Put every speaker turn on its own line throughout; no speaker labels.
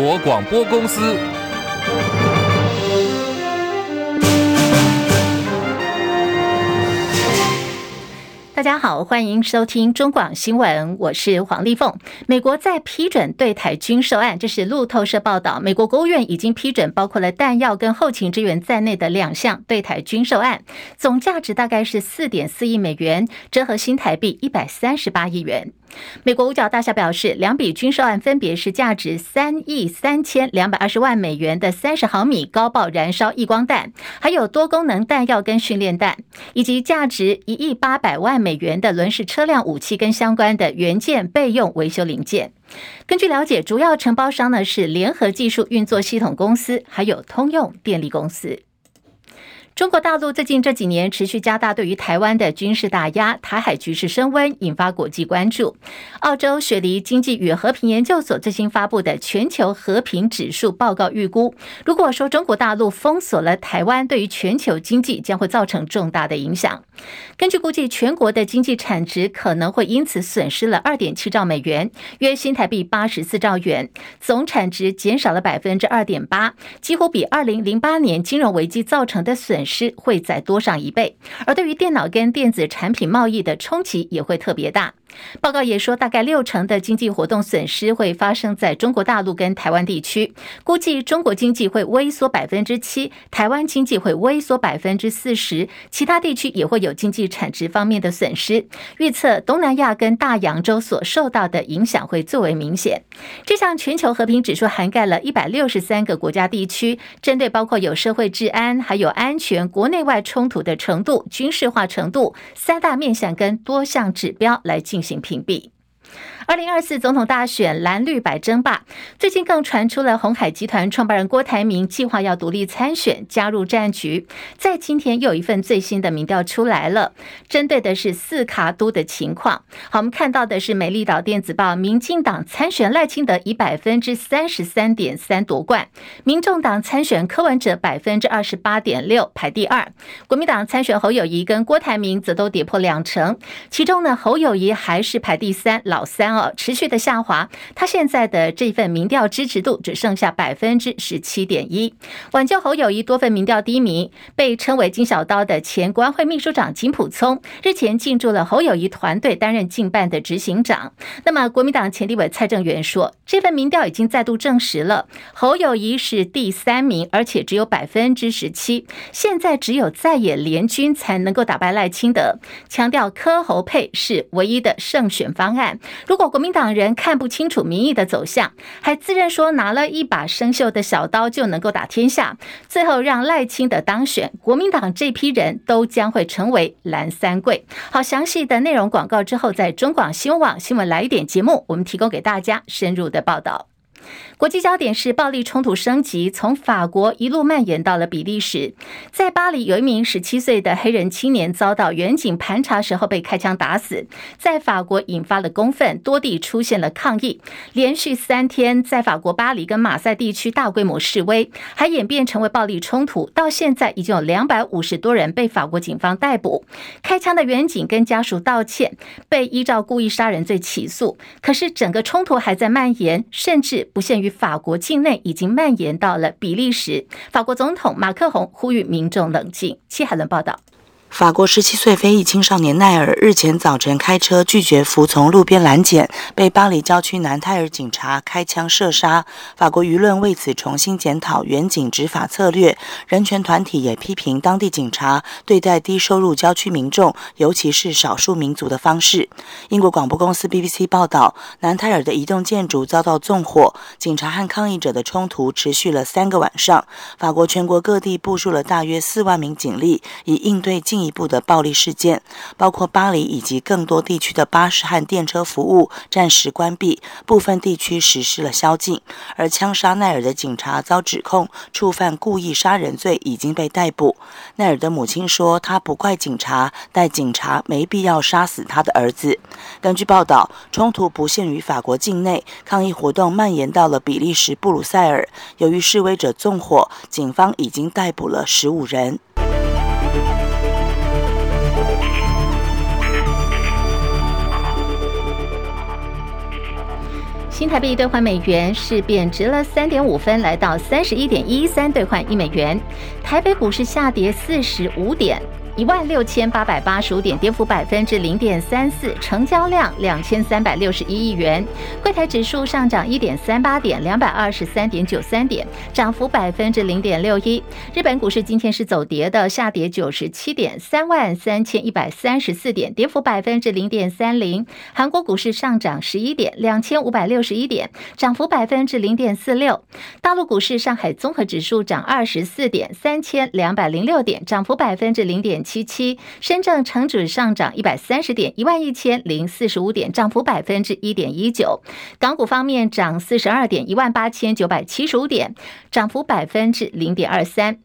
国广播公司。
大家好，欢迎收听中广新闻，我是黄丽凤。美国在批准对台军售案，这是路透社报道。美国国务院已经批准包括了弹药跟后勤支援在内的两项对台军售案，总价值大概是四点四亿美元，折合新台币一百三十八亿元。美国五角大厦表示，两笔军售案分别是价值三亿三千两百二十万美元的三十毫米高爆燃烧曳光弹，还有多功能弹药跟训练弹，以及价值一亿八百万美元的轮式车辆武器跟相关的元件备用维修零件。根据了解，主要承包商呢是联合技术运作系统公司，还有通用电力公司。中国大陆最近这几年持续加大对于台湾的军事打压，台海局势升温，引发国际关注。澳洲雪梨经济与和平研究所最新发布的全球和平指数报告预估，如果说中国大陆封锁了台湾，对于全球经济将会造成重大的影响。根据估计，全国的经济产值可能会因此损失了二点七兆美元，约新台币八十四兆元，总产值减少了百分之二点八，几乎比二零零八年金融危机造成的损是会再多上一倍。而对于电脑跟电子产品贸易的冲击也会特别大。报告也说，大概六成的经济活动损失会发生在中国大陆跟台湾地区，估计中国经济会萎缩百分之七，台湾经济会萎缩百分之四十，其他地区也会有经济产值方面的损失。预测东南亚跟大洋洲所受到的影响会最为明显。这项全球和平指数涵盖了一百六十三个国家地区，针对包括有社会治安、还有安全、国内外冲突的程度、军事化程度三大面向跟多项指标来进进行屏蔽。二零二四总统大选蓝绿白争霸，最近更传出了鸿海集团创办人郭台铭计划要独立参选，加入战局。在今天又有一份最新的民调出来了，针对的是四卡都的情况。好，我们看到的是美丽岛电子报，民进党参选赖清德以百分之三十三点三夺冠，民众党参选柯文哲百分之二十八点六排第二，国民党参选侯友谊跟郭台铭则都跌破两成，其中呢侯友谊还是排第三，老三持续的下滑，他现在的这份民调支持度只剩下百分之十七点一。挽救侯友谊多份民调低迷，被称为“金小刀”的前国安会秘书长金溥聪日前进驻了侯友谊团队，担任竞办的执行长。那么，国民党前立委蔡正元说，这份民调已经再度证实了侯友谊是第三名，而且只有百分之十七。现在只有在野联军才能够打败赖清德，强调柯侯配是唯一的胜选方案。如国民党人看不清楚民意的走向，还自认说拿了一把生锈的小刀就能够打天下，最后让赖清德当选，国民党这批人都将会成为蓝三贵。好，详细的内容广告之后，在中广新闻网新闻来一点节目，我们提供给大家深入的报道。国际焦点是暴力冲突升级，从法国一路蔓延到了比利时。在巴黎，有一名十七岁的黑人青年遭到远警盘查时候被开枪打死，在法国引发了公愤，多地出现了抗议。连续三天，在法国巴黎跟马赛地区大规模示威，还演变成为暴力冲突。到现在，已经有两百五十多人被法国警方逮捕。开枪的远警跟家属道歉，被依照故意杀人罪起诉。可是整个冲突还在蔓延，甚至不限于。法国境内已经蔓延到了比利时。法国总统马克宏呼吁民众冷静。戚海伦报道。
法国十七岁非裔青少年奈尔日前早晨开车拒绝服从路边拦检，被巴黎郊区南泰尔警察开枪射杀。法国舆论为此重新检讨远警执法策略，人权团体也批评当地警察对待低收入郊区民众，尤其是少数民族的方式。英国广播公司 BBC 报道，南泰尔的一栋建筑遭到纵火，警察和抗议者的冲突持续了三个晚上。法国全国各地部署了大约四万名警力，以应对进。进一步的暴力事件，包括巴黎以及更多地区的巴士和电车服务暂时关闭，部分地区实施了宵禁。而枪杀奈尔的警察遭指控触犯故意杀人罪，已经被逮捕。奈尔的母亲说：“他不怪警察，但警察没必要杀死他的儿子。”根据报道，冲突不限于法国境内，抗议活动蔓延到了比利时布鲁塞尔。由于示威者纵火，警方已经逮捕了十五人。
新台币兑换美元是贬值了三点五分，来到三十一点一三兑换一美元。台北股市下跌四十五点。一万六千八百八十五点，跌幅百分之零点三四，成交量两千三百六十一亿元。柜台指数上涨一点三八点，两百二十三点九三点，涨幅百分之零点六一。日本股市今天是走跌的，下跌九十七点，三万三千一百三十四点，跌幅百分之零点三零。韩国股市上涨十一点，两千五百六十一点，涨幅百分之零点四六。大陆股市上海综合指数涨二十四点，三千两百零六点，涨幅百分之零点七七，深圳成指上涨一百三十点，一万一千零四十五点，涨幅百分之一点一九。港股方面涨四十二点，一万八千九百七十五点，涨幅百分之零点二三。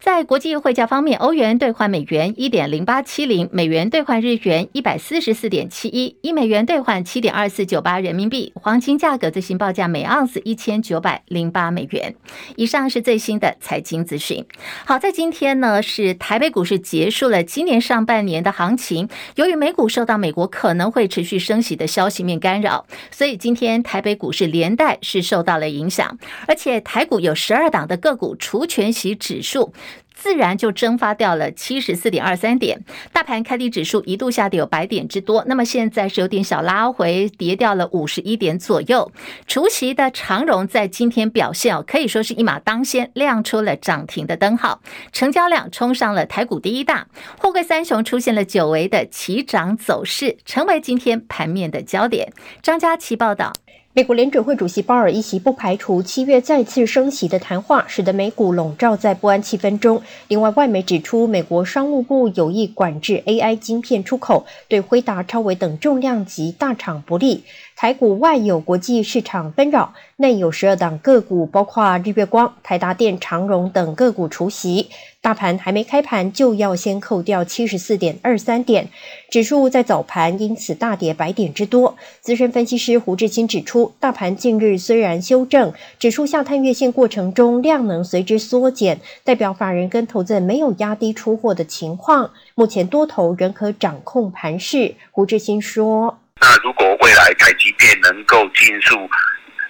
在国际汇价方面，欧元兑换美元一点零八七零，美元兑换日元一百四十四点七一，一美元兑换七点二四九八人民币。黄金价格最新报价每盎司一千九百零八美元。以上是最新的财经资讯。好，在今天呢，是台北股市结束了今年上半年的行情。由于美股受到美国可能会持续升息的消息面干扰，所以今天台北股市连带是受到了影响。而且台股有十二档的个股除权息指数。自然就蒸发掉了七十四点二三点，大盘开低指数一度下跌有百点之多，那么现在是有点小拉回，跌掉了五十一点左右。除息的长荣在今天表现哦，可以说是一马当先，亮出了涨停的灯号，成交量冲上了台股第一大，货柜三雄出现了久违的齐涨走势，成为今天盘面的焦点。张佳琪报道。
美国联准会主席鲍尔一席不排除七月再次升息的谈话，使得美股笼罩在不安气氛中。另外，外媒指出，美国商务部有意管制 AI 晶片出口，对辉达、超维等重量级大厂不利。台股外有国际市场纷扰，内有十二档个股，包括日月光、台达电、长荣等个股除息。大盘还没开盘就要先扣掉七十四点二三点，指数在早盘因此大跌百点之多。资深分析师胡志清指出，大盘近日虽然修正，指数下探月线过程中量能随之缩减，代表法人跟投资人没有压低出货的情况。目前多头仍可掌控盘势。胡志清说。
那如果未来台积电能够迅速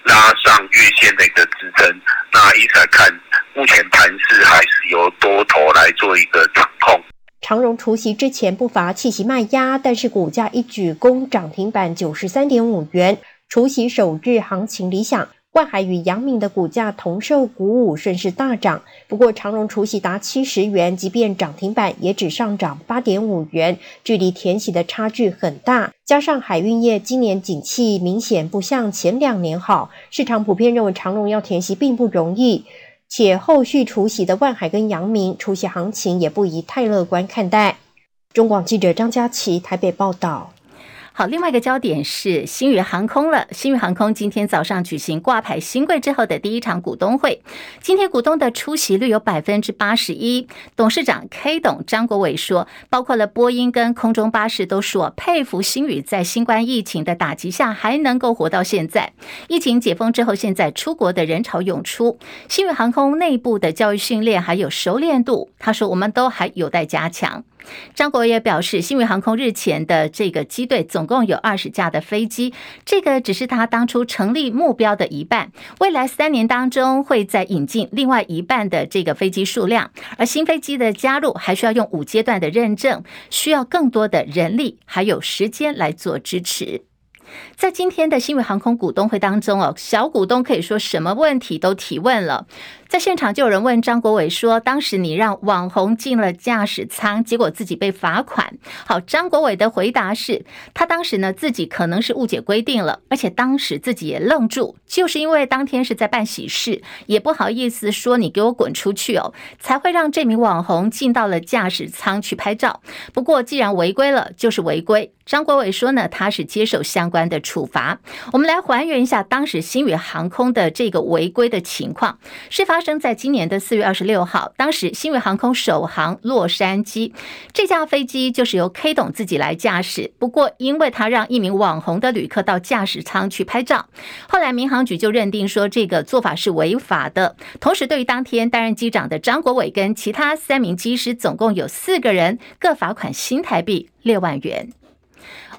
拉上月线的一个支撑，那一直来看，目前盘势还是由多头来做一个掌控。
长荣除夕之前不乏气息卖压，但是股价一举攻涨停板九十三点五元，除夕首日行情理想。万海与阳明的股价同受鼓舞，顺势大涨。不过，长荣除息达七十元，即便涨停板也只上涨八点五元，距离填息的差距很大。加上海运业今年景气明显不像前两年好，市场普遍认为长荣要填息并不容易，且后续除息的万海跟阳明除息行情也不宜太乐观看待。中广记者张佳琪台北报道。
好，另外一个焦点是星宇航空了。星宇航空今天早上举行挂牌新贵之后的第一场股东会，今天股东的出席率有百分之八十一。董事长 K 董张国伟说，包括了波音跟空中巴士都说佩服星宇在新冠疫情的打击下还能够活到现在。疫情解封之后，现在出国的人潮涌出，星宇航空内部的教育训练还有熟练度，他说我们都还有待加强。张国也表示，新宇航空日前的这个机队总共有二十架的飞机，这个只是他当初成立目标的一半。未来三年当中，会再引进另外一半的这个飞机数量，而新飞机的加入还需要用五阶段的认证，需要更多的人力还有时间来做支持。在今天的新宇航空股东会当中哦，小股东可以说什么问题都提问了。在现场就有人问张国伟说：“当时你让网红进了驾驶舱，结果自己被罚款。”好，张国伟的回答是他当时呢自己可能是误解规定了，而且当时自己也愣住，就是因为当天是在办喜事，也不好意思说你给我滚出去哦，才会让这名网红进到了驾驶舱去拍照。不过既然违规了，就是违规。张国伟说呢，他是接受相关的处罚。我们来还原一下当时星宇航空的这个违规的情况，事发。发生在今年的四月二十六号，当时新宇航空首航洛杉矶，这架飞机就是由 K 董自己来驾驶。不过，因为他让一名网红的旅客到驾驶舱去拍照，后来民航局就认定说这个做法是违法的。同时，对于当天担任机长的张国伟跟其他三名机师，总共有四个人，各罚款新台币六万元。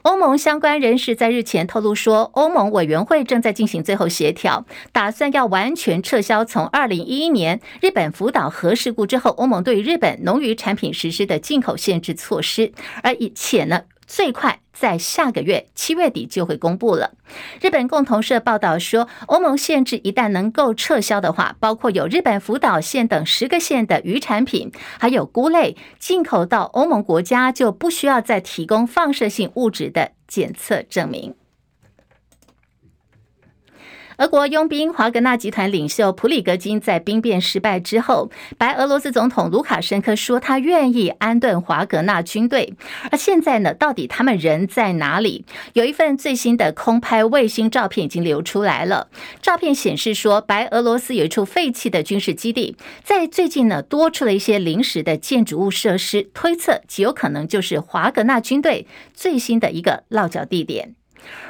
欧盟相关人士在日前透露说，欧盟委员会正在进行最后协调，打算要完全撤销从二零一一年日本福岛核事故之后，欧盟对日本农渔产品实施的进口限制措施，而且呢。最快在下个月七月底就会公布了。日本共同社报道说，欧盟限制一旦能够撤销的话，包括有日本福岛县等十个县的鱼产品，还有菇类进口到欧盟国家就不需要再提供放射性物质的检测证明。俄国佣兵华格纳集团领袖普里格金在兵变失败之后，白俄罗斯总统卢卡申科说他愿意安顿华格纳军队。而现在呢，到底他们人在哪里？有一份最新的空拍卫星照片已经流出来了。照片显示说，白俄罗斯有一处废弃的军事基地，在最近呢多出了一些临时的建筑物设施，推测极有可能就是华格纳军队最新的一个落脚地点。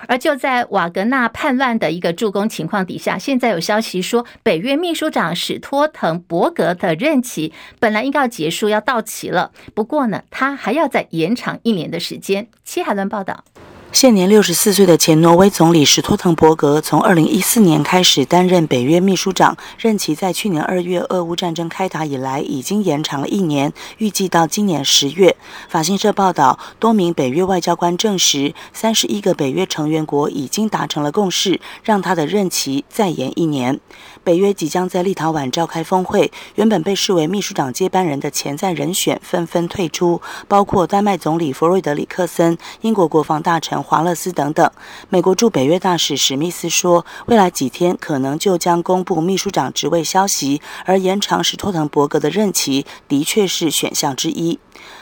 而就在瓦格纳叛乱的一个助攻情况底下，现在有消息说，北约秘书长史托滕伯格的任期本来应该要结束，要到期了。不过呢，他还要再延长一年的时间。戚海伦报道。
现年六十四岁的前挪威总理史托滕伯格，从二零一四年开始担任北约秘书长，任期在去年二月俄乌战争开打以来已经延长了一年，预计到今年十月。法新社报道，多名北约外交官证实，三十一个北约成员国已经达成了共识，让他的任期再延一年。北约即将在立陶宛召开峰会，原本被视为秘书长接班人的潜在人选纷纷退出，包括丹麦总理弗瑞德里克森、英国国防大臣华勒斯等等。美国驻北约大使史密斯说，未来几天可能就将公布秘书长职位消息，而延长史托滕伯格的任期的确是选项之一。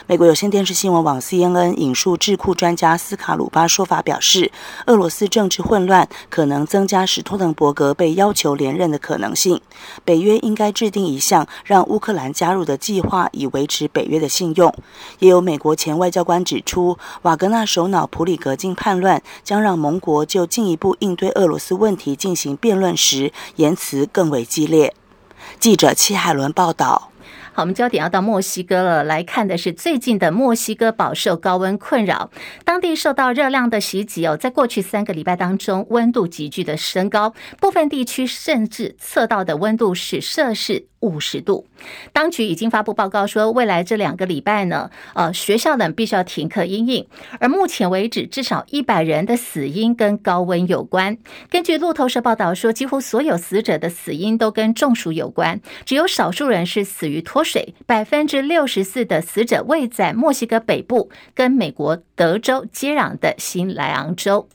美国有线电视新闻网 CNN 引述智库专家斯卡鲁巴说法表示，俄罗斯政治混乱可能增加史托滕伯格被要求连任的可能性。北约应该制定一项让乌克兰加入的计划，以维持北约的信用。也有美国前外交官指出，瓦格纳首脑普里格叛乱将让盟国就进一步应对俄罗斯问题进行辩论时言辞更为激烈。记者戚海伦报道。
好，我们焦点要到墨西哥了。来看的是最近的墨西哥饱受高温困扰，当地受到热量的袭击哦，在过去三个礼拜当中，温度急剧的升高，部分地区甚至测到的温度是摄氏五十度，当局已经发布报告说，未来这两个礼拜呢，呃，学校呢必须要停课因应。而目前为止，至少一百人的死因跟高温有关。根据路透社报道说，几乎所有死者的死因都跟中暑有关，只有少数人是死于脱水。百分之六十四的死者位在墨西哥北部，跟美国德州接壤的新莱昂州。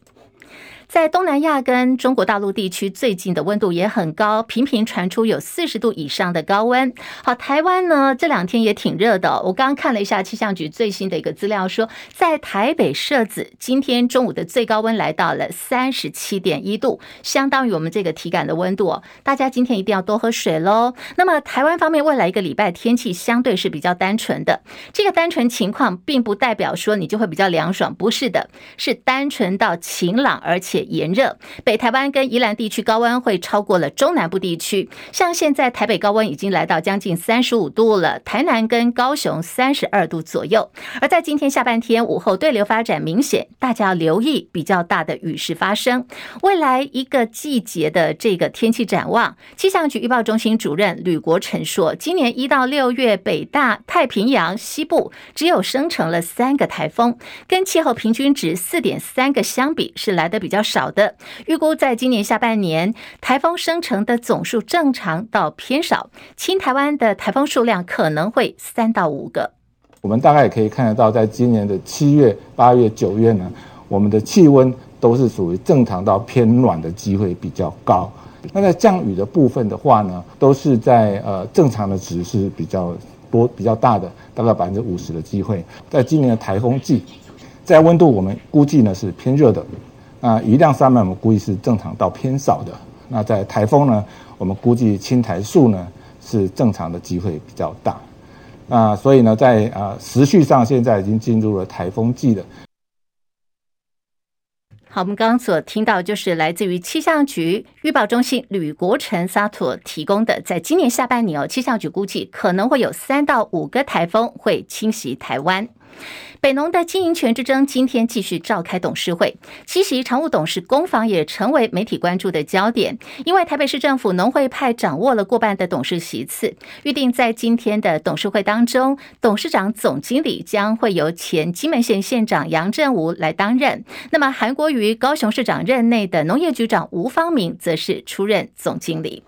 在东南亚跟中国大陆地区，最近的温度也很高，频频传出有四十度以上的高温。好，台湾呢这两天也挺热的。我刚刚看了一下气象局最新的一个资料，说在台北设子今天中午的最高温来到了三十七点一度，相当于我们这个体感的温度哦。大家今天一定要多喝水喽。那么台湾方面未来一个礼拜天气相对是比较单纯的，这个单纯情况并不代表说你就会比较凉爽，不是的，是单纯到晴朗而且。炎热，北台湾跟宜兰地区高温会超过了中南部地区，像现在台北高温已经来到将近三十五度了，台南跟高雄三十二度左右。而在今天下半天午后对流发展明显，大家要留意比较大的雨势发生。未来一个季节的这个天气展望，气象局预报中心主任吕国成说，今年一到六月北大太平洋西部只有生成了三个台风，跟气候平均值四点三个相比是来得比较。少少的预估，在今年下半年，台风生成的总数正常到偏少，侵台湾的台风数量可能会三到五个。
我们大概也可以看得到，在今年的七月、八月、九月呢，我们的气温都是属于正常到偏暖的机会比较高。那在降雨的部分的话呢，都是在呃正常的值是比较多、比较大的，大概百分之五十的机会。在今年的台风季，在温度我们估计呢是偏热的。那雨量上面，我们估计是正常到偏少的。那在台风呢，我们估计侵台数呢是正常的机会比较大。那所以呢，在啊时序上，现在已经进入了台风季了。
好，我们刚刚所听到就是来自于气象局预报中心吕国成萨托提供的，在今年下半年哦，气象局估计可能会有三到五个台风会侵袭台湾。北农的经营权之争今天继续召开董事会，七席常务董事攻防也成为媒体关注的焦点。因为台北市政府农会派掌握了过半的董事席次，预定在今天的董事会当中，董事长、总经理将会由前金门县县长杨振武来担任。那么韩国瑜高雄市长任内的农业局长吴方明则是出任总经理。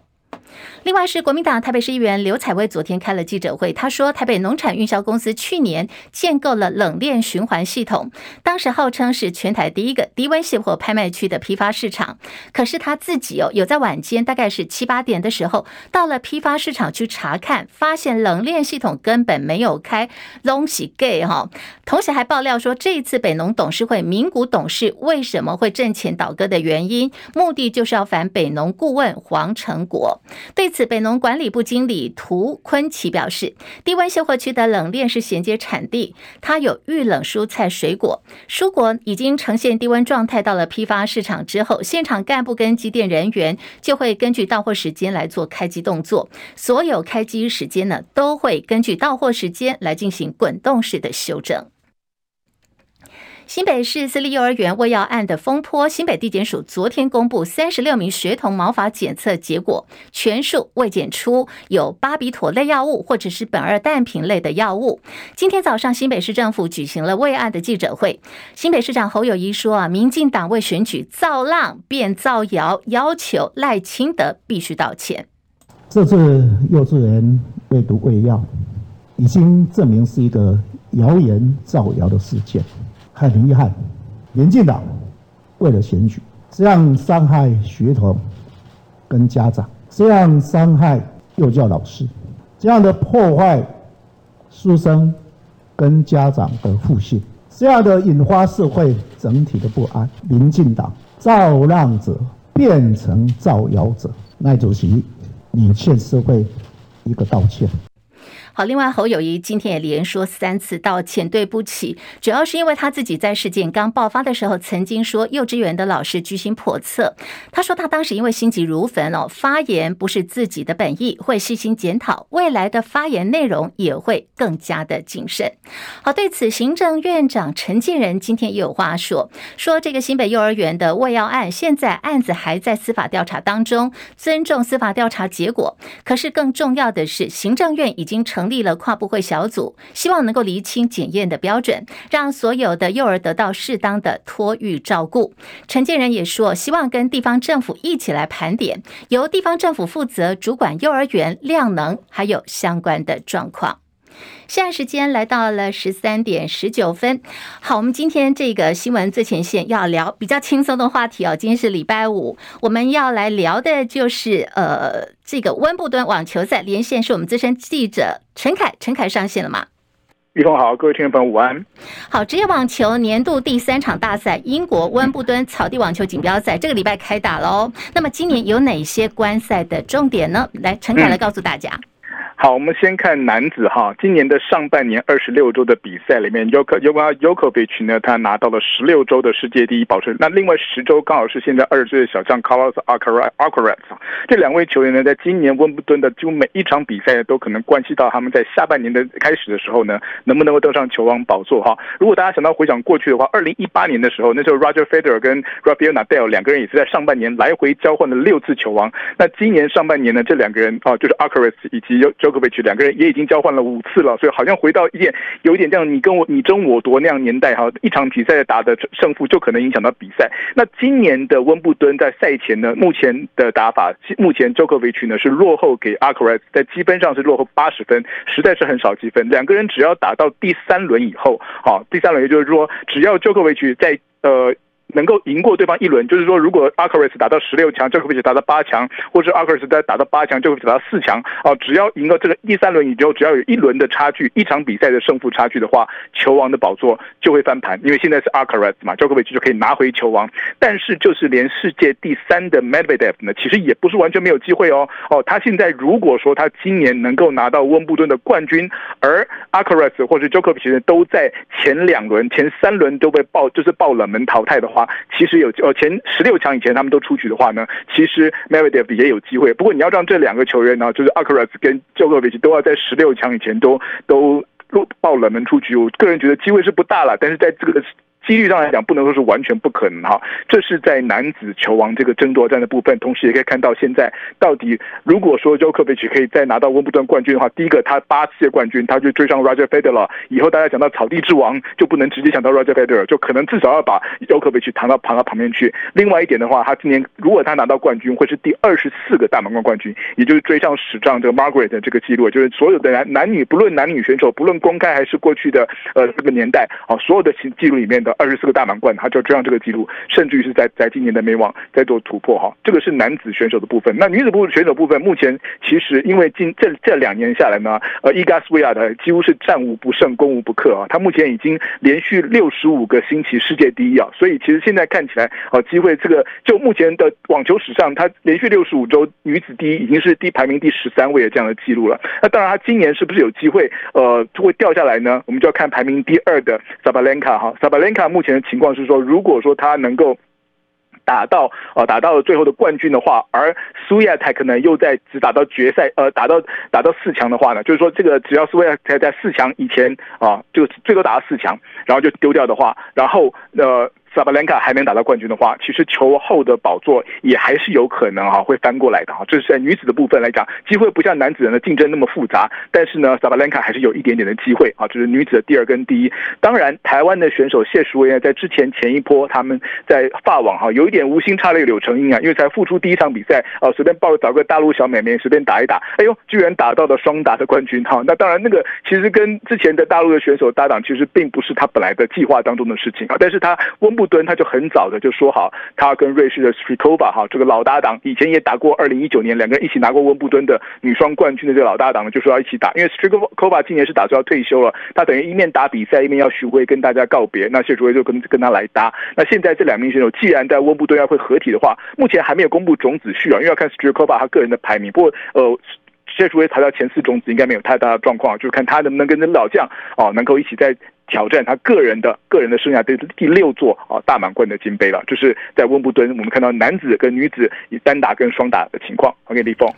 另外是国民党台北市议员刘彩薇昨天开了记者会，他说台北农产运销公司去年建构了冷链循环系统，当时号称是全台第一个低温卸货拍卖区的批发市场。可是他自己哦，有在晚间大概是七八点的时候到了批发市场去查看，发现冷链系统根本没有开，东西 gay 哈。同时还爆料说，这一次北农董事会名股董事为什么会挣钱倒戈的原因，目的就是要反北农顾问黄成国。对此，北农管理部经理涂坤奇表示，低温现货区的冷链是衔接产地，它有预冷蔬菜水果，蔬果已经呈现低温状态，到了批发市场之后，现场干部跟机电人员就会根据到货时间来做开机动作，所有开机时间呢，都会根据到货时间来进行滚动式的修正。新北市私立幼儿园喂药案的风波，新北地检署昨天公布三十六名学童毛发检测结果，全数未检出有巴比妥类药物或者是苯二氮平类的药物。今天早上，新北市政府举行了喂案的记者会，新北市长侯友宜说啊，民进党为选举造浪变造谣，要求赖清德必须道歉。
这次幼稚园喂毒喂药，已经证明是一个谣言造谣的事件。很遗憾，民进党为了选举，这样伤害学童跟家长，这样伤害幼教老师，这样的破坏书生跟家长的互信，这样的引发社会整体的不安。民进党造浪者变成造谣者，赖主席，你欠社会一个道歉。
好，另外侯友谊今天也连说三次道歉，对不起，主要是因为他自己在事件刚爆发的时候，曾经说幼稚园的老师居心叵测。他说他当时因为心急如焚哦，发言不是自己的本意，会细心检讨未来的发言内容，也会更加的谨慎。好，对此行政院长陈建仁今天也有话说，说这个新北幼儿园的喂药案，现在案子还在司法调查当中，尊重司法调查结果。可是更重要的是，行政院已经成。成立了跨部会小组，希望能够厘清检验的标准，让所有的幼儿得到适当的托育照顾。陈建仁也说，希望跟地方政府一起来盘点，由地方政府负责主管幼儿园量能，还有相关的状况。现在时间来到了十三点十九分。好，我们今天这个新闻最前线要聊比较轻松的话题哦。今天是礼拜五，我们要来聊的就是呃，这个温布顿网球赛。连线是我们资深记者陈凯，陈凯上线了吗？
玉峰好，各位听众朋友午安。
好，职业网球年度第三场大赛英国温布敦草地网球锦标赛这个礼拜开打喽。那么今年有哪些观赛的重点呢？来，陈凯来告诉大家。嗯
好，我们先看男子哈，今年的上半年二十六周的比赛里面，Yoko Yoko Jokovic 呢，他拿到了十六周的世界第一保持。那另外十周刚好是现在二十岁的小将 Carlos Alcaraz，这两位球员呢，在今年温布顿的几乎每一场比赛都可能关系到他们在下半年的开始的时候呢，能不能够登上球王宝座哈。如果大家想到回想过去的话，二零一八年的时候，那时候 Roger Federer 跟 Rafael Nadal 两个人也是在上半年来回交换了六次球王。那今年上半年呢，这两个人啊，就是 Alcaraz 以及 Djokovic 两个人也已经交换了五次了，所以好像回到一点有一点这样你跟我你争我夺那样年代哈，一场比赛打的胜负就可能影响到比赛。那今年的温布顿在赛前呢，目前的打法，目前 Djokovic 呢是落后给 Alcaraz，在积分上是落后八十分，实在是很少积分。两个人只要打到第三轮以后，好，第三轮也就是说，只要 Djokovic 在呃。能够赢过对方一轮，就是说，如果阿克瑞斯打到十六强，就可以打到八强，或者阿克瑞斯再打到八强，就可以打到四强。哦，只要赢到这个第三轮以后，只要有一轮的差距，一场比赛的胜负差距的话，球王的宝座就会翻盘。因为现在是阿克瑞斯嘛，乔科维奇就可以拿回球王。但是，就是连世界第三的 Medvedev 呢，其实也不是完全没有机会哦。哦，他现在如果说他今年能够拿到温布顿的冠军，而阿克瑞斯或者乔科维奇呢都在前两轮、前三轮都被爆，就是爆冷门淘汰的话。其实有呃前十六强以前他们都出局的话呢，其实 Meredev 也有机会。不过你要让这两个球员呢，就是 Akras 跟 j o k o v i c 都要在十六强以前都都落爆冷门出局，我个人觉得机会是不大了，但是在这个。几率上来讲，不能说是完全不可能哈。这是在男子球王这个争夺战的部分，同时也可以看到现在到底如果说 j o k o v i c 可以再拿到温布顿冠军的话，第一个他八届冠军，他就追上 Roger Federer，以后大家讲到草地之王就不能直接想到 Roger Federer，就可能至少要把 Djokovic 扛到旁到旁边去。另外一点的话，他今年如果他拿到冠军，会是第二十四个大满贯冠军，也就是追上史上这个 Margaret 的这个记录，就是所有的男男女不论男女选手，不论公开还是过去的呃这个年代啊，所有的记录里面的。二十四个大满贯，他就要追上这个记录，甚至于是在在今年的美网在做突破哈。这个是男子选手的部分。那女子部选手部分，目前其实因为近这这两年下来呢，呃，伊嘎斯维亚的几乎是战无不胜、攻无不克啊。他目前已经连续六十五个星期世界第一啊，所以其实现在看起来，呃，机会这个就目前的网球史上，他连续六十五周女子第一，已经是第排名第十三位的这样的记录了。那当然，他今年是不是有机会呃就会掉下来呢？我们就要看排名第二的萨巴兰卡哈，萨巴兰卡。那目前的情况是说，如果说他能够打到啊打到了最后的冠军的话，而苏亚泰可能又在只打到决赛，呃，打到打到四强的话呢，就是说这个只要苏亚才在四强以前啊，就最多打到四强，然后就丢掉的话，然后呃。萨巴兰卡还能打到冠军的话，其实球后的宝座也还是有可能哈会翻过来的哈。这是在女子的部分来讲，机会不像男子人的竞争那么复杂，但是呢，萨巴兰卡还是有一点点的机会啊。这是女子的第二跟第一。当然，台湾的选手谢淑薇在之前前一波他们在法网哈有一点无心插柳柳成荫啊，因为才复出第一场比赛啊，随便抱找个大陆小美眉随便打一打，哎呦，居然打到了双打的冠军哈。那当然，那个其实跟之前的大陆的选手搭档，其实并不是他本来的计划当中的事情啊。但是他温布。布敦他就很早的就说好，他跟瑞士的 Strycova 哈这个老搭档，以前也打过二零一九年两个人一起拿过温布敦的女双冠军的这个老搭档，就说要一起打，因为 Strycova 今年是打算要退休了，他等于一面打比赛一面要巡回跟大家告别，那谢淑薇就跟跟他来搭。那现在这两名选手既然在温布敦要会合体的话，目前还没有公布种子序啊，因为要看 Strycova 他个人的排名。不过呃，谢淑薇排到前四种子应该没有太大的状况，就是看他能不能跟这老将哦能够一起在。挑战他个人的个人的生涯的第六座啊大满贯的金杯了，就是在温布敦，我们看到男子跟女子以单打跟双打的情况。OK，李峰，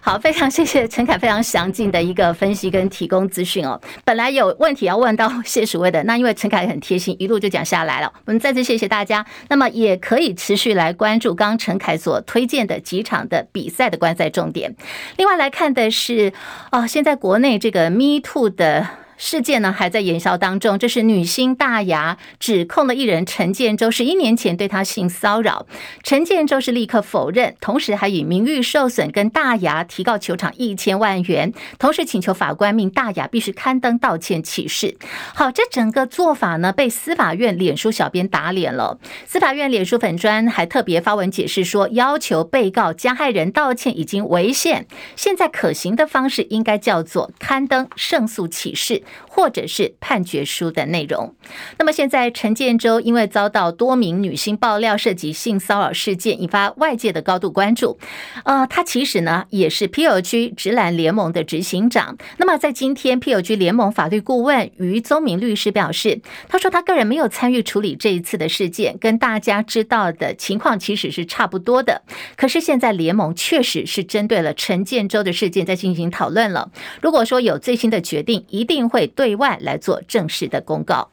好，非常谢谢陈凯非常详尽的一个分析跟提供资讯哦。本来有问题要问到谢淑薇的，那因为陈凯很贴心，一路就讲下来了。我们再次谢谢大家。那么也可以持续来关注刚刚陈凯所推荐的几场的比赛的观赛重点。另外来看的是哦，现在国内这个 Me Too 的。事件呢还在延烧当中，这是女星大牙指控的艺人陈建州十一年前对她性骚扰，陈建州是立刻否认，同时还以名誉受损跟大牙提告求偿一千万元，同时请求法官命大牙必须刊登道歉启事。好，这整个做法呢被司法院脸书小编打脸了，司法院脸书粉砖还特别发文解释说，要求被告加害人道歉已经违宪，现在可行的方式应该叫做刊登胜诉启事。或者是判决书的内容。那么现在陈建州因为遭到多名女星爆料涉及性骚扰事件，引发外界的高度关注。呃，他其实呢也是 PLG 直男联盟的执行长。那么在今天，PLG 联盟法律顾问于宗明律师表示，他说他个人没有参与处理这一次的事件，跟大家知道的情况其实是差不多的。可是现在联盟确实是针对了陈建州的事件在进行讨论了。如果说有最新的决定，一定会。对外来做正式的公告。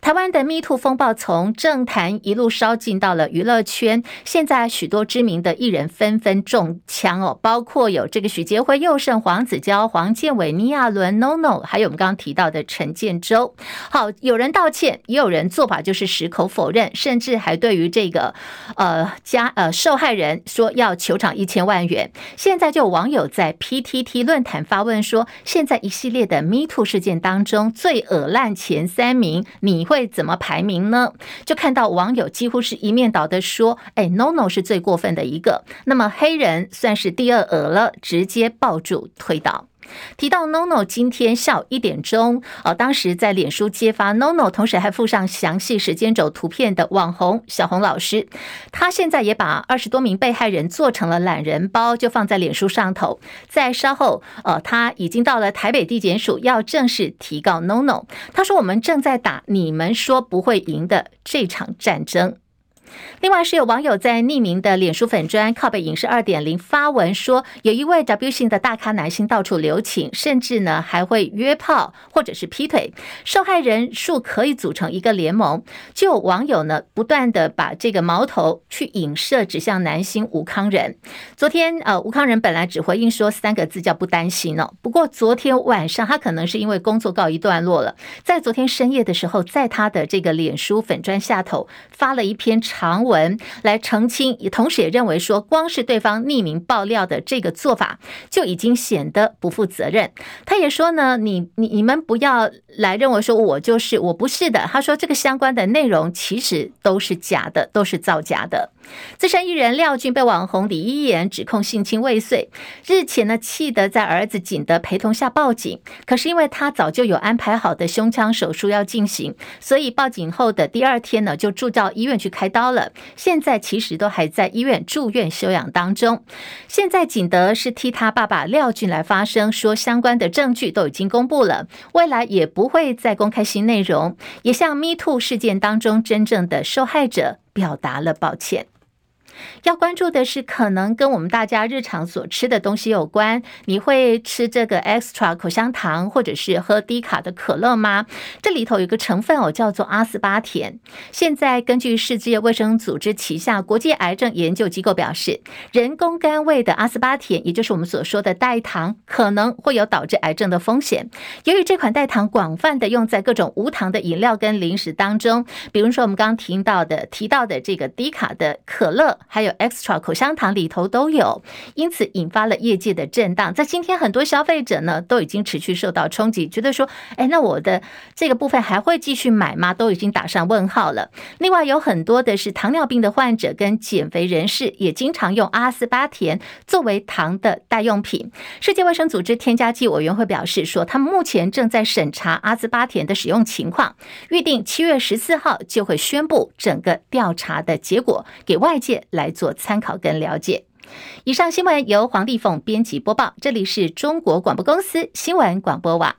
台湾的 Me Too 风暴从政坛一路烧进到了娱乐圈，现在许多知名的艺人纷纷中枪哦，包括有这个许杰辉、右胜、黄子佼、黄建伟、倪亚伦、NONO，还有我们刚刚提到的陈建州。好，有人道歉，也有人做法就是矢口否认，甚至还对于这个呃加呃受害人说要求偿一千万元。现在就有网友在 PTT 论坛发问说，现在一系列的 Me Too 事件当中，最恶烂前三名。你会怎么排名呢？就看到网友几乎是一面倒的说：“哎，NONO 是最过分的一个，那么黑人算是第二额了，直接抱住推倒。”提到 NONO 今天下午一点钟，哦，当时在脸书揭发 NONO，同时还附上详细时间轴图片的网红小红老师，他现在也把二十多名被害人做成了懒人包，就放在脸书上头。在稍后，呃，他已经到了台北地检署，要正式提告 NONO。他说：“我们正在打你们说不会赢的这场战争。”另外是有网友在匿名的脸书粉砖靠北影视二点零发文说，有一位 W 型的大咖男星到处留情，甚至呢还会约炮或者是劈腿，受害人数可以组成一个联盟。就有网友呢不断的把这个矛头去影射指向男星吴康仁。昨天呃吴康仁本来只回应说三个字叫不担心哦，不过昨天晚上他可能是因为工作告一段落了，在昨天深夜的时候，在他的这个脸书粉砖下头发了一篇长文来澄清，同时也认为说，光是对方匿名爆料的这个做法就已经显得不负责任。他也说呢，你你你们不要来认为说我就是我不是的。他说这个相关的内容其实都是假的，都是造假的。资深艺人廖俊被网红李一言指控性侵未遂，日前呢气得在儿子景德陪同下报警，可是因为他早就有安排好的胸腔手术要进行，所以报警后的第二天呢就住到医院去开刀了。现在其实都还在医院住院休养当中。现在景德是替他爸爸廖俊来发声，说相关的证据都已经公布了，未来也不会再公开新内容，也向 Me Too 事件当中真正的受害者表达了抱歉。要关注的是，可能跟我们大家日常所吃的东西有关。你会吃这个 extra 口香糖，或者是喝低卡的可乐吗？这里头有个成分哦，叫做阿斯巴甜。现在根据世界卫生组织旗下国际癌症研究机构表示，人工甘味的阿斯巴甜，也就是我们所说的代糖，可能会有导致癌症的风险。由于这款代糖广泛的用在各种无糖的饮料跟零食当中，比如说我们刚刚听到的提到的这个低卡的可乐。还有 extra 口香糖里头都有，因此引发了业界的震荡。在今天，很多消费者呢都已经持续受到冲击，觉得说：“哎，那我的这个部分还会继续买吗？”都已经打上问号了。另外，有很多的是糖尿病的患者跟减肥人士，也经常用阿斯巴甜作为糖的代用品。世界卫生组织添加剂委员会表示说，他们目前正在审查阿斯巴甜的使用情况，预定七月十四号就会宣布整个调查的结果给外界。来做参考跟了解。以上新闻由黄丽凤编辑播报，这里是中国广播公司新闻广播网。